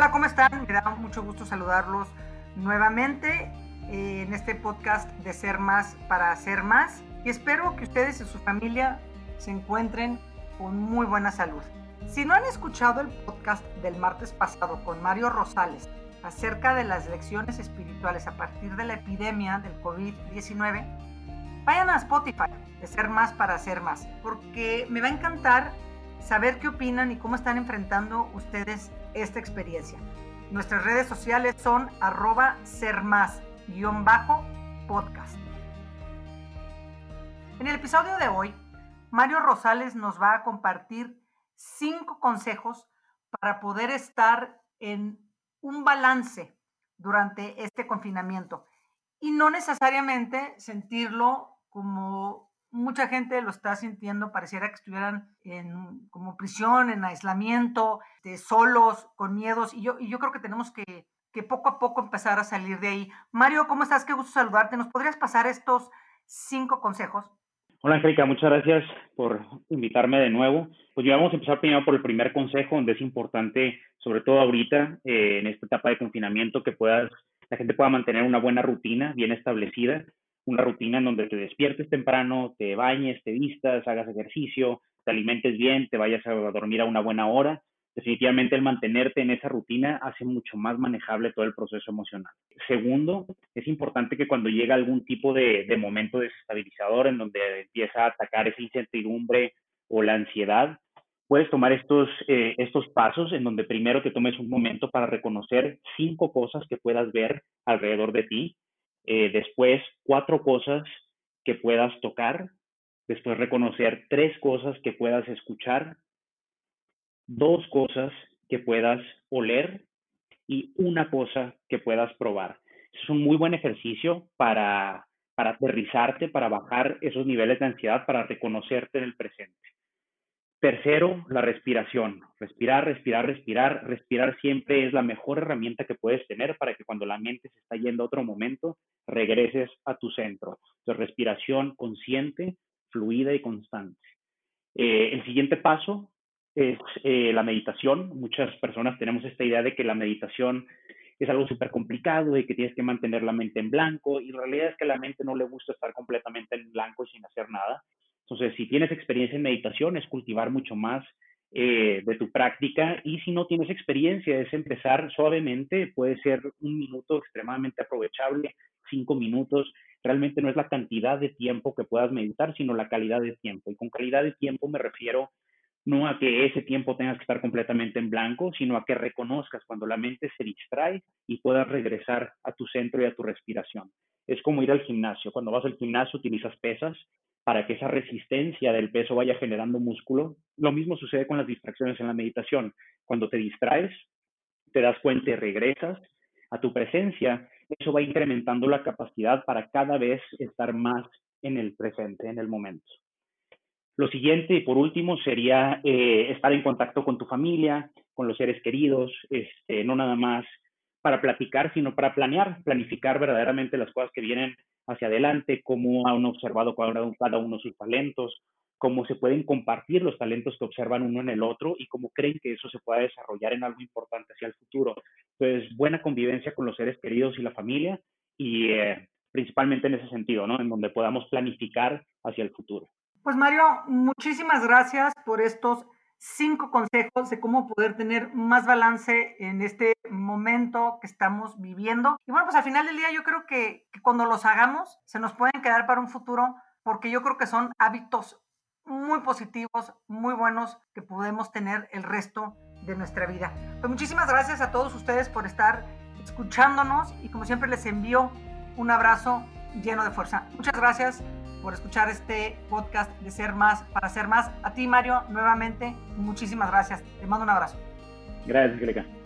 Hola, ¿cómo están? Me da mucho gusto saludarlos nuevamente eh, en este podcast de Ser Más para Hacer Más y espero que ustedes y su familia se encuentren con muy buena salud. Si no han escuchado el podcast del martes pasado con Mario Rosales acerca de las lecciones espirituales a partir de la epidemia del COVID-19, vayan a Spotify de Ser Más para Hacer Más, porque me va a encantar saber qué opinan y cómo están enfrentando ustedes esta experiencia. Nuestras redes sociales son arroba ser más guion bajo podcast. En el episodio de hoy, Mario Rosales nos va a compartir cinco consejos para poder estar en un balance durante este confinamiento y no necesariamente sentirlo como mucha gente lo está sintiendo, pareciera que estuvieran en como prisión, en aislamiento, de solos, con miedos, y yo, y yo creo que tenemos que, que poco a poco empezar a salir de ahí. Mario, ¿cómo estás? Qué gusto saludarte. ¿Nos podrías pasar estos cinco consejos? Hola Angélica, muchas gracias por invitarme de nuevo. Pues ya vamos a empezar primero por el primer consejo, donde es importante, sobre todo ahorita, eh, en esta etapa de confinamiento, que puedas, la gente pueda mantener una buena rutina bien establecida una rutina en donde te despiertes temprano, te bañes, te vistas, hagas ejercicio, te alimentes bien, te vayas a dormir a una buena hora. Definitivamente el mantenerte en esa rutina hace mucho más manejable todo el proceso emocional. Segundo, es importante que cuando llega algún tipo de, momento desestabilizador en donde empieza a atacar esa incertidumbre o la ansiedad, puedes tomar estos, eh, estos pasos en donde primero te tomes un momento para reconocer cinco cosas que puedas ver alrededor de ti eh, después, cuatro cosas que puedas tocar. Después, reconocer tres cosas que puedas escuchar. Dos cosas que puedas oler y una cosa que puedas probar. Es un muy buen ejercicio para, para aterrizarte, para bajar esos niveles de ansiedad, para reconocerte en el presente. Tercero, la respiración. Respirar, respirar, respirar. Respirar siempre es la mejor herramienta que puedes tener para que cuando la mente se está yendo a otro momento, regreses a tu centro. Entonces, respiración consciente, fluida y constante. Eh, el siguiente paso es eh, la meditación. Muchas personas tenemos esta idea de que la meditación es algo súper complicado y que tienes que mantener la mente en blanco y la realidad es que la mente no le gusta estar completamente en blanco y sin hacer nada. Entonces, si tienes experiencia en meditación, es cultivar mucho más eh, de tu práctica y si no tienes experiencia, es empezar suavemente, puede ser un minuto extremadamente aprovechable, cinco minutos, realmente no es la cantidad de tiempo que puedas meditar, sino la calidad de tiempo. Y con calidad de tiempo me refiero no a que ese tiempo tengas que estar completamente en blanco, sino a que reconozcas cuando la mente se distrae y puedas regresar a tu centro y a tu respiración. Es como ir al gimnasio. Cuando vas al gimnasio utilizas pesas para que esa resistencia del peso vaya generando músculo. Lo mismo sucede con las distracciones en la meditación. Cuando te distraes, te das cuenta y regresas a tu presencia, eso va incrementando la capacidad para cada vez estar más en el presente, en el momento. Lo siguiente y por último sería eh, estar en contacto con tu familia, con los seres queridos, este, no nada más para platicar, sino para planear, planificar verdaderamente las cosas que vienen hacia adelante, cómo han observado cada uno sus talentos, cómo se pueden compartir los talentos que observan uno en el otro y cómo creen que eso se pueda desarrollar en algo importante hacia el futuro. Entonces, buena convivencia con los seres queridos y la familia y eh, principalmente en ese sentido, ¿no? En donde podamos planificar hacia el futuro. Pues Mario, muchísimas gracias por estos cinco consejos de cómo poder tener más balance en este momento que estamos viviendo. Y bueno, pues al final del día yo creo que, cuando los hagamos se nos pueden quedar para un futuro porque yo creo que son hábitos muy positivos, muy buenos que podemos tener el resto de nuestra vida. Pues muchísimas gracias a todos ustedes por estar escuchándonos y como siempre les envío un abrazo lleno de fuerza. Muchas gracias por escuchar este podcast de Ser Más para Ser Más. A ti, Mario, nuevamente, muchísimas gracias. Te mando un abrazo. Gracias, Greca.